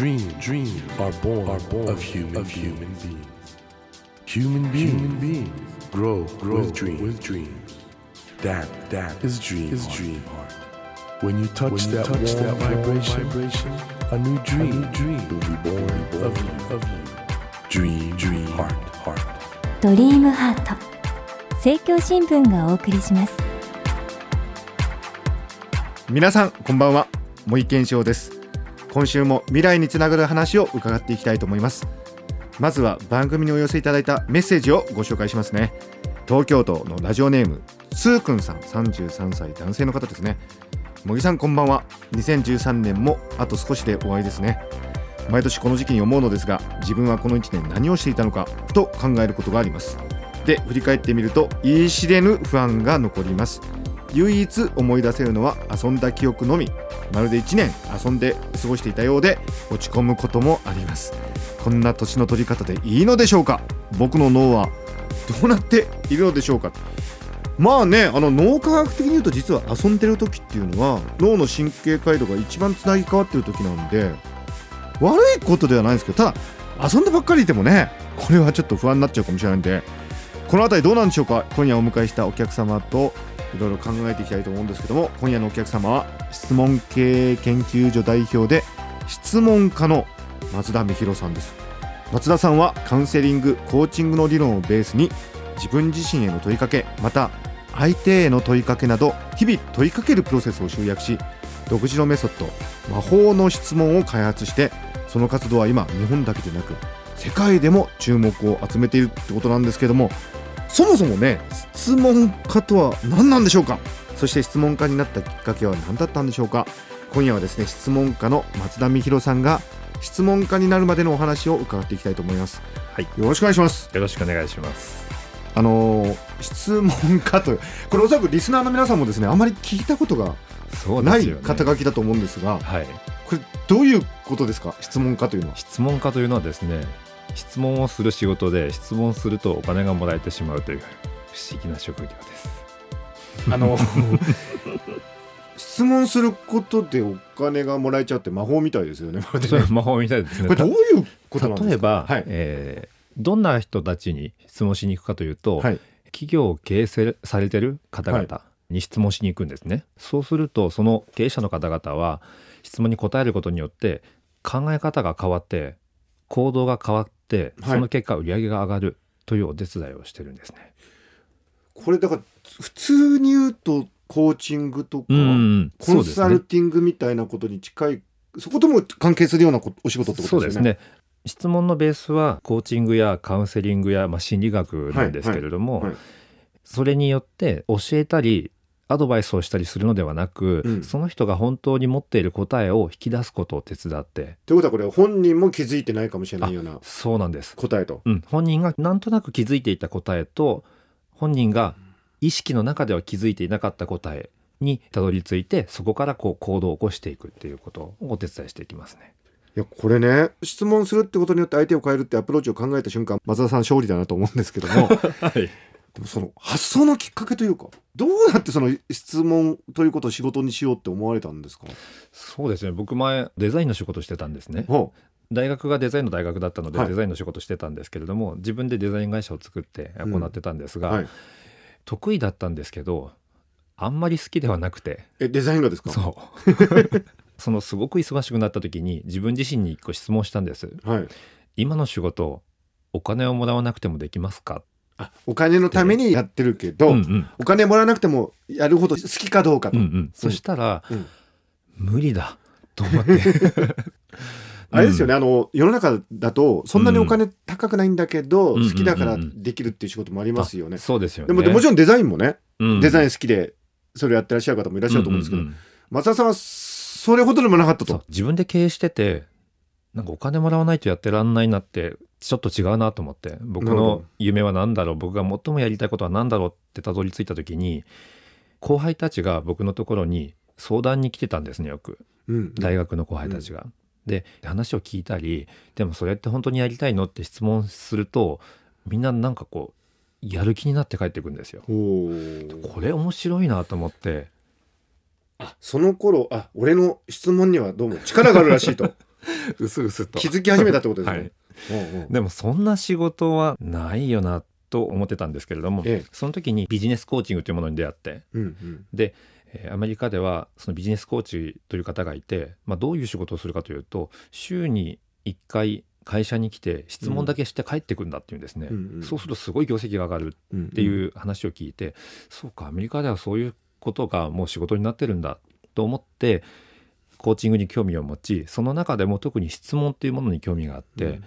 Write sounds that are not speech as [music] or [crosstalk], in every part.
Dreams, dreams are born, are born of human, of human beings. Human beings, human beings grow, grow with, dreams. with dreams. That, that is dream, is dream heart. When you touch when you that, touch warm that vibration, vibration, a new dream, a new dream will be born, born of you, of you. Dream, dream heart, heart. ドリームハート政教新聞がお送りします皆さんこんばんは森健翔です今週も未来につながる話を伺っていきたいと思います。まずは番組にお寄せいただいたメッセージをご紹介しますね。東京都のラジオネームつーくんさん33歳男性の方ですね。茂木さんこんばんは。2013年もあと少しで終わりですね。毎年この時期に思うのですが自分はこの1年何をしていたのかと考えることがあります。で振り返ってみると言い知れぬ不安が残ります。唯一思い出せるのは遊んだ記憶のみ。まるで1年遊んで過ごしていたようで落ち込むこともあります。こんな年の取り方でいいのでしょうか？僕の脳はどうなっているのでしょうか？まあねあの脳科学的に言うと実は遊んでる時っていうのは脳の神経回路が一番つなぎ変わってる時なんで悪いことではないんですけどただ遊んでばっかりいてもねこれはちょっと不安になっちゃうかもしれないんでこの辺りどうなんでしょうか？今夜お迎えしたお客様といろいろ考えていきたいと思うんですけども今夜のお客様は質問経営研究所代表で質問家の松田美弘さんです。松田さんはカウンセリングコーチングの理論をベースに自分自身への問いかけまた相手への問いかけなど日々問いかけるプロセスを集約し独自のメソッド魔法の質問を開発してその活動は今日本だけでなく世界でも注目を集めているってことなんですけどもそもそもね質問家とは何なんでしょうか？そして質問家になったきっかけは何だったんでしょうか？今夜はですね質問家の松田美弘さんが質問家になるまでのお話を伺っていきたいと思います。はい。よろしくお願いします。よろしくお願いします。あのー質問家とこれおそらくリスナーの皆さんもですねあまり聞いたことがない肩書きだと思うんですがはい。これどういうことですか？質問家というのは。質問家というのはですね質問をする仕事で質問するとお金がもらえてしまうという不思議な職業です。あの [laughs] 質問することでお金がもらえちゃうって魔法みたいですよね。魔法みたいですね。これどういうことなんですか？例えば、はい。えーどんな人たちに質問しに行くかというと、はい。企業を経営せされてる方々に質問しに行くんですね、そうするとその経営者の方々は質問に答えることによって考え方が変わって行動が変わって、はい。その結果売り上げが上がるというお手伝いをしてるんですね。これだから普通に言うとコーチングとか、うんコンサルティングみたいなことに近いそ,、ことも関係するようなこお仕事ってことですよね。ね。質問のベースはコーチングやカウンセリングや、まあ、心理学なんですけれども、それによって教えたりアドバイスをしたりするのではなく、うん。その人が本当に持っている答えを引き出すことを手伝って。ということはこれ本人も気づいてないかもしれないようなそうなんです、答えと。うん、本人がなんとなく気づいていた答えと本人が意識の中では気づいていなかった答えにたどり着いてそこからこう行動を起こしていくっていうことをお手伝いしていきますね。いやこれね質問するってことによって相手を変えるってアプローチを考えた瞬間松田さん勝利だなと思うんですけども。[laughs] はいでもその発想のきっかけというかどうやってその質問ということを仕事にしようって思われたんですか？そうですね。僕前デザインの仕事してたんですね。ほ大学がデザインの大学だったので、はい。デザインの仕事してたんですけれども自分でデザイン会社を作って行ってたんですが、うはい、得意だったんですけどあんまり好きではなくて。えデザインがですか？そう。[laughs] そのすごく忙しくなった時に自分自身に一個質問したんです。はい。今の仕事お金をもらわなくてもできますか、あお金のためにやってるけど、うんうん。お金もらわなくてもやるほど好きかどうかと、うんうん。そしたら、うん。無理だと思って。[laughs] あれですよね、あの世の中だとそんなにお金高くないんだけど、うん。好きだからできるっていう仕事もありますよね。あそうですよね。でもでもちろんデザインもね、うん。デザイン好きでそれをやってらっしゃる方もいらっしゃると思うんですけど、松田さんはそれほどでもなかったと。自分で経営しててなんかお金もらわないとやってらんないなってちょっと違うなと思って僕の夢は何だろう僕が最もやりたいことは何だろうってたどり着いた時に後輩たちが僕のところに相談に来てたんですねよく。うん大学の後輩たちが。で話を聞いたりでもそれって本当にやりたいのって質問するとみんななんかこうやる気になって帰ってくるんですよ。これ面白いなと思って。あその頃あ俺の質問にはどうも力があるらしいと。[laughs] うすうすと。気づき始めたってことですね、はいでもそんな仕事はないよなと思ってたんですけれども、ええ。その時にビジネスコーチングというものに出会ってうんうん。でえーアメリカではそのビジネスコーチという方がいて、まあ、どういう仕事をするかというと週に1回会社に来て質問だけして帰ってくんだっていうんですね、うんうんそうするとすごい業績が上がるうんっていう話を聞いて、そうかアメリカではそういうことがもう仕事になってるんだと思ってコーチングに興味を持ちその中でも特に質問っていうものに興味があって、うん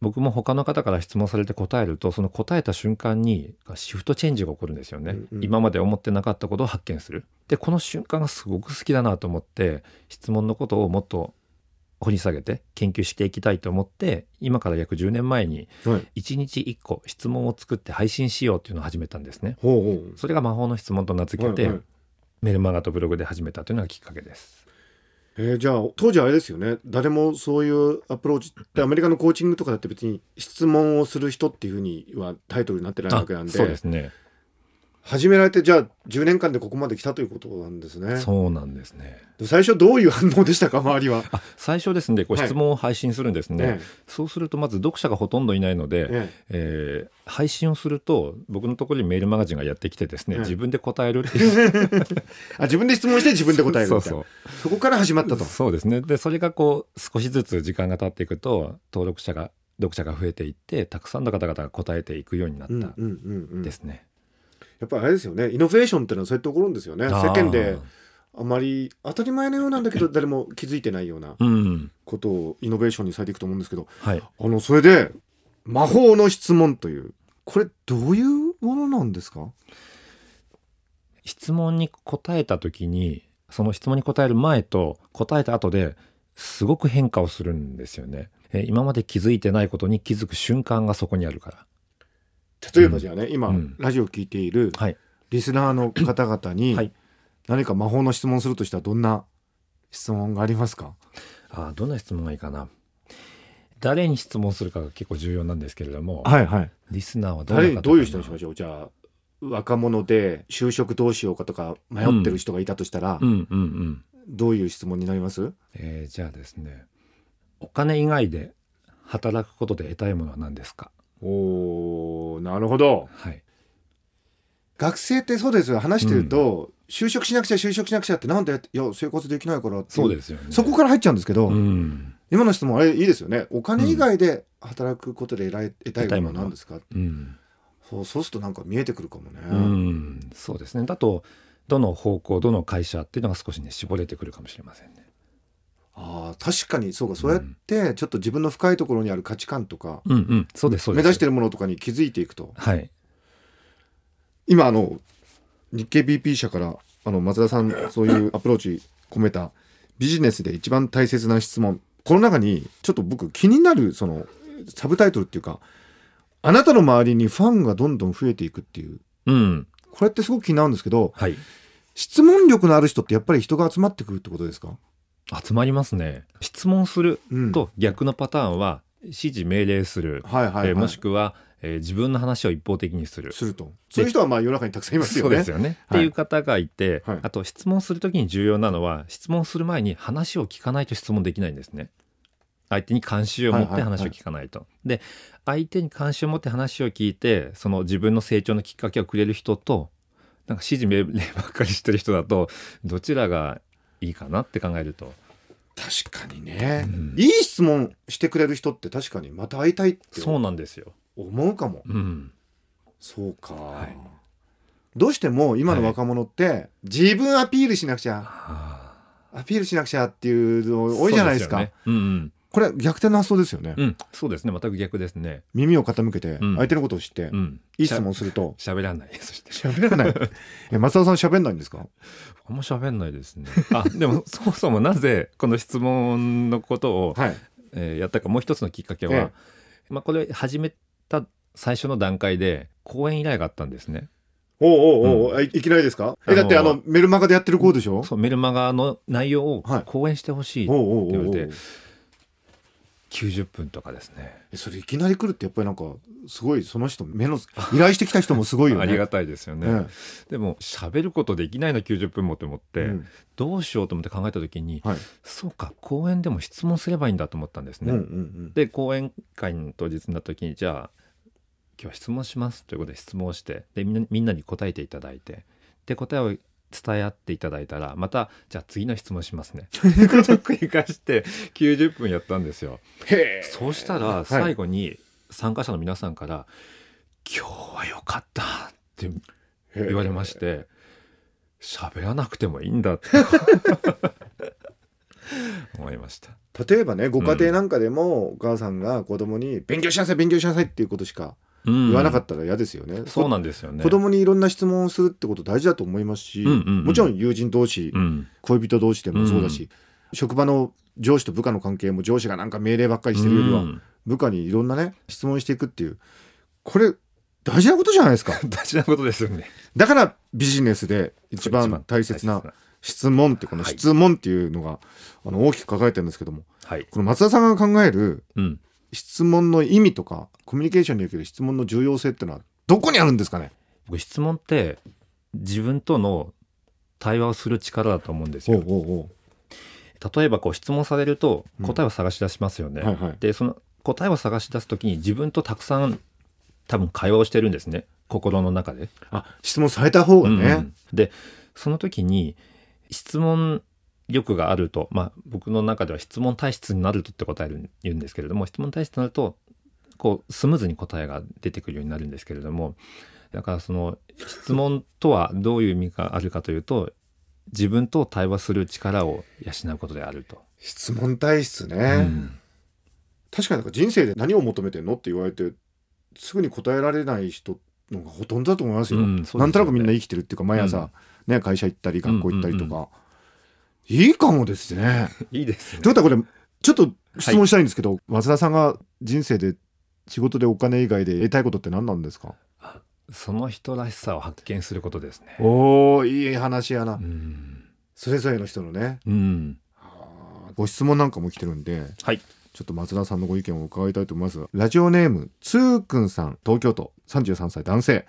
僕も他の方から質問されて答えるとその答えた瞬間にシフトチェンジが起こるんですよね、うんうん。今まで思ってなかったことを発見する。でこの瞬間がすごく好きだなと思って質問のことをもっと掘り下げて研究していきたいと思って今から約10年前にはい。1日1個質問を作って配信しようっていうのを始めたんですね。ほうほう。それが魔法の質問と名付けて、はいはい。メルマガとブログで始めたというのがきっかけですえーじゃあ当時あれですよね。誰もそういうアプローチってアメリカのコーチングとかだって別に質問をする人っていうふうにはタイトルになってないわけなんで。そうですね始められてじゃあ10年間でここまで来たということなんですね。そうなんですね。で最初どういう反応でしたか周りは、あ最初ですねこうはい。質問を配信するんですね、ねそうするとまず読者がほとんどいないので、ねえ。ー配信をすると僕のところにメールマガジンがやってきてですね、はい自分で答えるっていう。[laughs] あ自分で質問して自分で答えるみたいなそう。そこから始まったと。そうですね。でそれがこう少しずつ時間が経っていくと登録者が読者が増えていってたくさんの方々が答えていくようになったうんうんうんうん。ですね、やっぱりあれですよね。イノベーションってのはそういうところですよね。世間であまり当たり前のようなんだけど [laughs] 誰も気づいてないようなうん。ことをイノベーションにされていくと思うんですけどはい。あのそれで魔法の質問というこれどういうものなんですか？質問に答えた時にその質問に答える前と答えた後ですごく変化をするんですよね。えー今まで気づいてないことに気づく瞬間がそこにあるから。例えばじゃあね、今、うんラジオを聞いているはい。リスナーの方々にはい何か魔法の質問するとしたらどんな質問がありますか？あーどんな質問がいいかな。誰に質問するかが結構重要なんですけれども、はいはいリスナーは誰どういう人にしましょう？じゃあ若者で就職どうしようかとか迷ってる人がいたとしたら、うんうんうん。どういう質問になります？えーじゃあですね、お金以外で働くことで得たいものは何ですか？おーなるほどはい。学生ってそうですよ話してると、就職しなくちゃ就職しなくちゃってなんでいや生活できないからっていそうですよね。そこから入っちゃうんですけど、うん。今の質問あれいいですよねお金以外で働くことで得られ得たいものは何ですか、うん。そうそうするとなんか見えてくるかもね、うん、そうですね。だとどの方向どの会社っていうのが少しね絞れてくるかもしれませんね。あー確かにそうかそうやってちょっと自分の深いところにある価値観とか、うんうん、そうですそうです。目指してるものとかに気づいていくとはい。今あの日経 BP 社からあの松田さんそういうアプローチ込めたビジネスで一番大切な質問この中にちょっと僕気になるそのサブタイトルっていうかあなたの周りにファンがどんどん増えていくっていううん。これってすごく気になるんですけどはい。質問力のある人ってやっぱり人が集まってくるってことですか、集まりますね。質問するうん、と逆のパターンは指示命令する、はいはい、はいえーもしくは、えー自分の話を一方的にする。するとそういう人はまあ世の中にたくさんいますよねよね。はいっていう方がいて、はいあと質問するときに重要なのは質問する前に話を聞かないと質問できないんですね。相手に関心を持って話を聞かないと。で相手に関心を持って話を聞いてその自分の成長のきっかけをくれる人となんか指示命令ばっかりしてる人だとどちらがいいかなって考えると確かにね、うん。いい質問してくれる人って確かにまた会いたいってそうなんですよ。思うかも。うん、そうか、い。どうしても今の若者って、自分アピールしなくちゃ。あアピールしなくちゃっていうのー多いじゃないですか。ね。うんうんこれ逆転の発想ですよね、うん、そうですね。全く逆ですね。耳を傾けてうん。相手のことを知って、うん、いい質問すると。喋らない。[laughs] そして。喋らない。[laughs] え松田さん喋んないんですか？あんま喋んないですね。[laughs] あでもそもそもなぜこの質問のことを、はい。えーやったかもう一つのきっかけは、えまあ、これ始めた最初の段階で講演依頼があったんですね。おうおうおう、あいいきなりですか？えだってああののメルマガでやってる子でしょ？そうメルマガの内容をはい。講演してほしい、おうおうおうおう。言われて90分とかですね。えそれいきなり来るってやっぱりなんかすごいその人目の [laughs] 依頼してきた人もすごいよね。ありがたいですよね、えでも喋ることできないの90分もって思って、えうん。どうしようと思って考えた時にはい。そうか講演でも質問すればいいんだと思ったんですね、うんうんうん。で講演会の当日になった時にじゃあ今日は質問しますということで質問をしてでみんなみんなに答えていただいてで答えを伝え合っていただいたらまたじゃあ次の質問しますね。[laughs] ということを繰り返して90分やったんですよ。そうしたら最後に参加者の皆さんから「今日は良かった」って言われまして喋らなくてもいいんだって。[laughs] 思いました。例えばねご家庭なんかでもお母さんが子供に勉強しなさい勉強しなさいっていうことしか言言わなかったら嫌ですよね、そうなんですよね。子供にいろんな質問をするってこと大事だと思いますし、うんうんうん。もちろん友人同士、うん。恋人同士でもそうだし、職場の上司と部下の関係も上司がなんか命令ばっかりしてるよりは、うん。部下にいろんなね質問していくっていうこれ大事なことじゃないですか？[laughs] 大事なことですよね。だからビジネスで一番大切な。質問ってこのはい。質問っていうのが、あの大きく書かれてるんですけどもはい、この松田さんが考えるうん、質問の意味とかコミュニケーションにおける質問の重要性っていうのはどこにあるんですかね？僕質問って自分との対話をする力だと思うんですよ。例えばこう質問されるとうん。答えを探し出しますよね、はいはい。でその答えを探し出す時に自分とたくさん多分会話をしてるんですね。心の中で。あ質問された方がね、うんうん。でその時に質問力があると、まあ、僕の中では質問体質になるとって答える言うんですけれども質問体質になるとこうスムーズに答えが出てくるようになるんですけれどもだからその質問とはどういう意味があるかというと自分と対話する力を養うことであると。質問体質ね、うん。確かになんか人生で何を求めてんのって言われてすぐに答えられない人のがほとんどだと思いますよ。うんすよね。なんとなくみんな生きてるっていうか毎朝、ね会社行ったり学校行ったりとか、いいかもですね。いいですねということはこれちょっと質問したいんですけど、松田さんが人生で仕事でお金以外で得たいことって何なんですか？その人らしさを発見することですね。おおいい話やな、うん。それぞれの人のねうん。ご質問なんかも来てるんではい。ちょっと松田さんのご意見を伺いたいと思います。ラジオネーム、つーくんさん、東京都、33歳男性。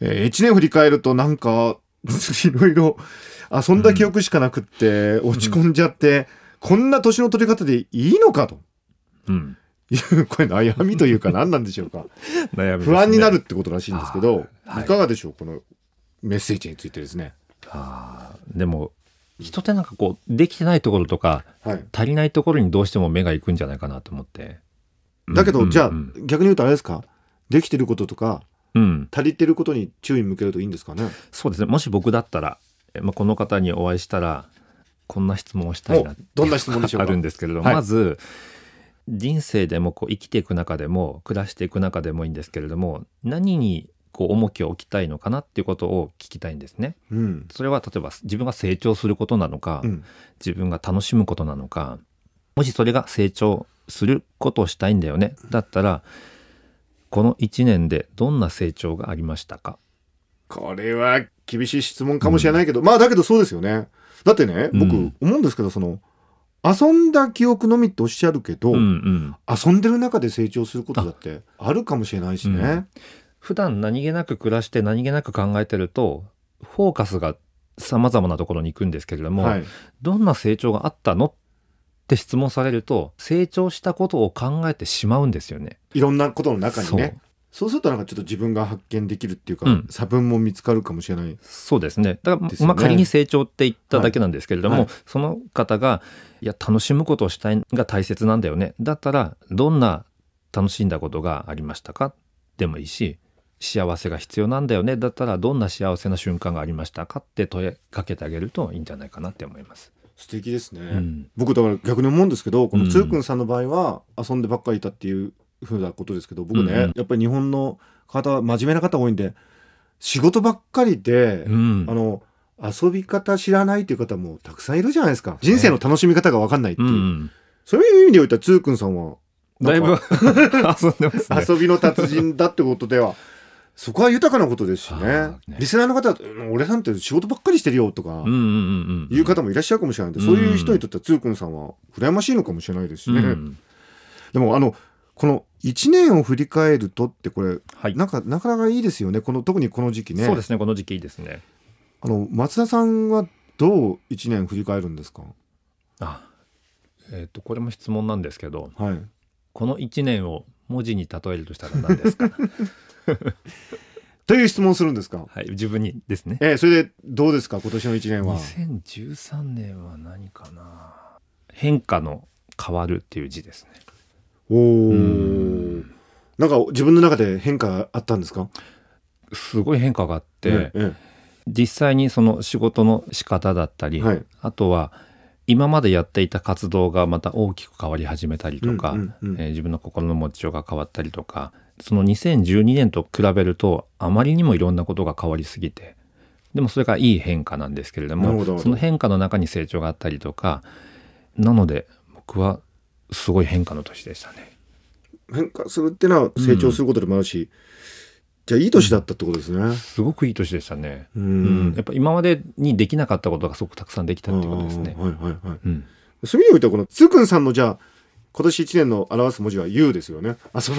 えー、1年振り返るとなんか、[laughs] いろいろ遊んだ記憶しかなくって、落ち込んじゃって、こんな年の取り方でいいのかとうん。いう、これ悩みというか何なんでしょうか。[laughs] 悩みね不安になるってことらしいんですけど、はいいかがでしょうこのメッセージについてですね。あーでも、人ってなんかこう、できてないところとか、はい。足りないところにどうしても目が行くんじゃないかなと思って。だけど、じゃあ、うん逆に言うとあれですか？できてることとか、うん。足りてることに注意向けるといいんですかね？そうですね。もし僕だったら、えまあ、この方にお会いしたら、こんな質問をしたいなおどんな質問でしょうか？あるんですけれども、はいまず、人生でもこう生きていく中でも暮らしていく中でもいいんですけれども何にこう重きを置きたいのかなっていうことを聞きたいんですね。うん。それは例えば自分が成長することなのか、うん。自分が楽しむことなのかもしそれが成長することをしたいんだよねだったらこの1年でどんな成長がありましたか？これは厳しい質問かもしれないけど、まあだけどそうですよね。だってね、僕うん思うんですけど、その、遊んだ記憶のみっておっしゃるけど、うんうん遊んでる中で成長することだってあるかもしれないしね。うん普段何気なく暮らして何気なく考えてるとフォーカスが様々なところに行くんですけれども、はい。どんな成長があったの？って質問されると成長したことを考えてしまうんですよね。いろんなことの中にね。そうするとなんかちょっと自分が発見できるっていうか、うん差分も見つかるかもしれない。そうですね。だから、ねまあ仮に成長って言っただけなんですけれども、はいはいその方が、いや、楽しむことをしたいが大切なんだよね。だったら、どんな楽しんだことがありましたか？でもいいし、幸せが必要なんだよね。だったら、どんな幸せな瞬間がありましたか？って問いかけてあげるといいんじゃないかなって思います。素敵ですね。うん。僕だから逆に思うんですけどこのうんつーくんさんの場合は遊んでばっかりいたっていうふうなことですけど僕ね、うんうんやっぱり日本の方は真面目な方多いんで仕事ばっかりで、うんあの遊び方知らないっていう方もたくさんいるじゃないですか人生の楽しみ方が分かんないっていう、うん。そういう意味でおいてはつーくんさんはだいぶ [laughs] 遊んでますね。遊びの達人だってことではそこは豊かなことですしね。ね。リスナーの方俺なんて仕事ばっかりしてるよとかうんうんうんうん。いう方もいらっしゃるかもしれないんで、そういう人にとってはつーくんさんは羨ましいのかもしれないですしね。うん。でもあのこの1年を振り返るとってこれはい。なんかなかなかいいですよね。この特にこの時期ね。そうですねこの時期いいですね。あの松田さんはどう1年振り返るんですか？あえっ、とこれも質問なんですけどはい。この1年を文字に例えるとしたら何ですか？[laughs] という質問をするんですか？はい自分にですね。えーそれでどうですか？今年の1年は。2013年は何かな？変化の変わるっていう字ですね。おおなんか自分の中で変化あったんですか？すごい変化があって、ええ実際にその仕事の仕方だったり、はい。あとは今までやっていた活動がまた大きく変わり始めたりとか、えー自分の心の持ちようが変わったりとかその2012年と比べるとあまりにもいろんなことが変わりすぎて。でもそれがいい変化なんですけれどもその変化の中に成長があったりとかなので僕はすごい変化の年でしたね。変化するっていうのは成長することでもあるし、じゃあいい年だったってことですね。すごくいい年でしたね。ううん。やっぱ今までにできなかったことがすごくたくさんできたっていうことですね。はいはいはい。うん、そういう意味においてはこの。つくんさんのじゃあ今年1年の表す文字は U ですよねあそう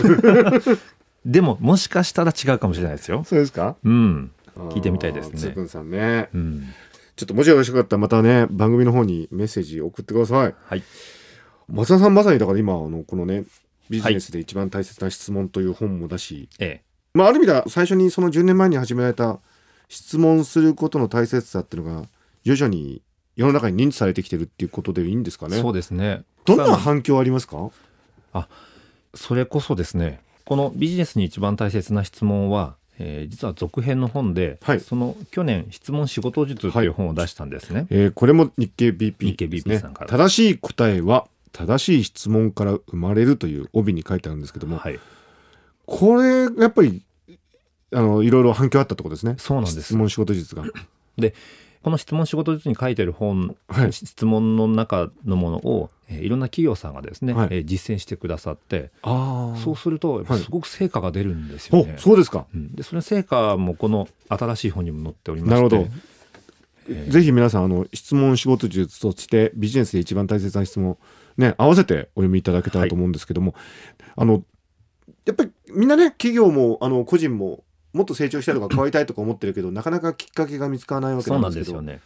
でももしかしたら違うかもしれないですよ。そうですか？うん。聞いてみたいですねつくんさんねうん。ちょっともしよろしかったらまたね番組の方にメッセージ送ってくださいはい。松田さんまさにだから今あのこのねビジネスで一番大切な質問という本もだし、ええ。まあ、ある意味では最初にその10年前に始められた質問することの大切さっていうのが徐々に世の中に認知されてきてるっていうことでいいんですかね？そうですね。どんな反響ありますか？それこそですね、このビジネスに一番大切な質問は、えー実は続編の本で、はい。その去年質問仕事術っていう本を出したんですね。えーこれも日経 BP 日経ですね。さんから。正しい答えは正しい質問から生まれるという帯に書いてあるんですけども、はい。これやっぱりあのいろいろ反響あったところですね。そうなんです。質問仕事術がこの質問仕事術に書いてる本、はい。質問の中のものを、えーいろんな企業さんがですね、はい。えー実践してくださって、あそうするとやっぱはい。すごく成果が出るんですよおね。そうですか。うん。でその成果もこの新しい本にも載っておりましてなるほど。えー。ぜひ皆さんあの質問仕事術としてビジネスで一番大切な質問ね合わせてお読みいただけたらと思うんですけども、あのやっぱりみんなね企業もあの個人ももっと成長したいとか変わりたいとか思ってるけどなかなかきっかけが見つからないわけなんですよね。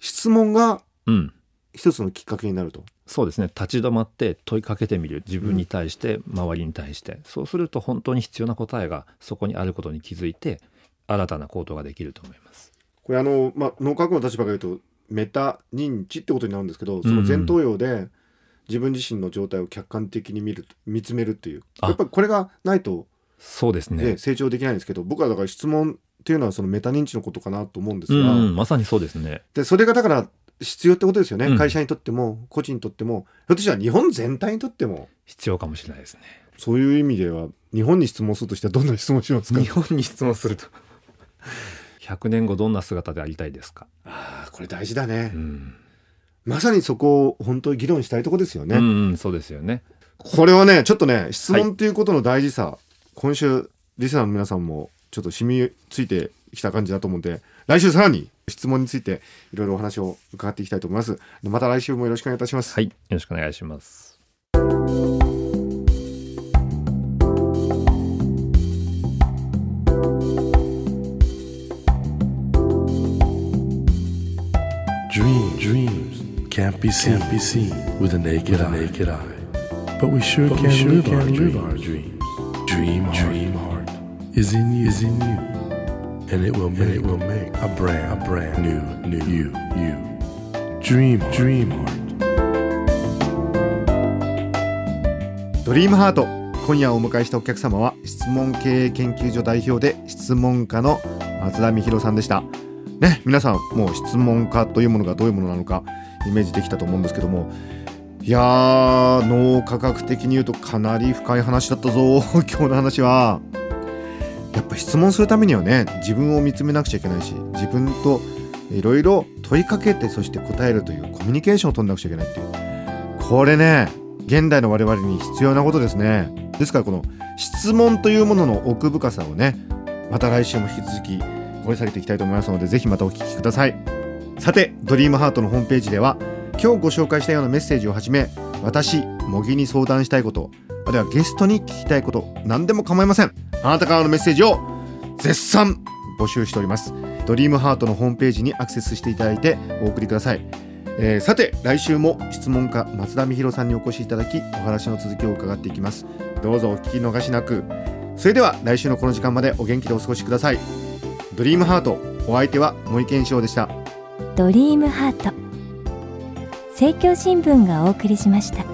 質問がうん。一つのきっかけになると。そうですね立ち止まって問いかけてみる自分に対して、周りに対してそうすると本当に必要な答えがそこにあることに気づいて新たな行動ができると思います。これあの、まあ、脳科学の立場から言うとメタ認知ってことになるんですけどその前頭葉で自分自身の状態を客観的に見る見つめるっていうあやっぱりこれがないと、そうですね。ね成長できないんですけど僕はだから質問っていうのはそのメタ認知のことかなと思うんですうんが、うんまさにそうですね。でそれがだから必要ってことですよね、うん。会社にとっても個人にとっても。ひょっとしたら日本全体にとっても。必要かもしれないですね。そういう意味では日本に質問するとしてはどんな質問しますか？日本に質問すると。100年後どんな姿でありたいですか、ああこれ大事だね、うん。まさにそこを本当に議論したいところですよね、うんうん、そうですよね。これはねちょっとね質問っていうことの大事さ、今週リスナーの皆さんもちょっと染みついてきた感じだと思うんで来週さらに質問についていろいろお話を伺っていきたいと思いますまた来週もよろしくお願いいたします、はい、よろしくお願いします。Dreams, dreams can't be seen, can't be seen with a naked, eye. naked eye. But we sure can, sure live, our live our dreams. Dream, heart, dream heart is in you, is in you, and it will make, it will make a brand, a brand new, new you, you. Dream, dream heart. ドリームハート今夜お迎えしたお客様は質問経営研究所代表で質問家の松田美弘さんでしたね皆さんもう質問家というものがどういうものなのかイメージできたと思うんですけどもいやー脳科学的に言うとかなり深い話だったぞ。[laughs] 今日の話は。やっぱ質問するためにはね自分を見つめなくちゃいけないし自分といろいろ問いかけてそして答えるというコミュニケーションを取んなくちゃいけないっていう。これね現代の我々に必要なことですね。ですからこの質問というものの奥深さをねまた来週も引き続き掘り下げていきたいと思いますのでぜひまたお聞きください。さてドリームハートのホームページでは今日ご紹介したようなメッセージをはじめ私茂木に相談したいことあるいはゲストに聞きたいこと何でも構いません。あなたからのメッセージを絶賛募集しております。ドリームハートのホームページにアクセスしていただいてお送りください、えーさて来週も質問家松田美弘さんにお越しいただきお話の続きを伺っていきます。どうぞお聞き逃しなく。それでは来週のこの時間までお元気でお過ごしください。ドリームハートお相手は森健翔でした。ドリームハート。政教新聞がお送りしました。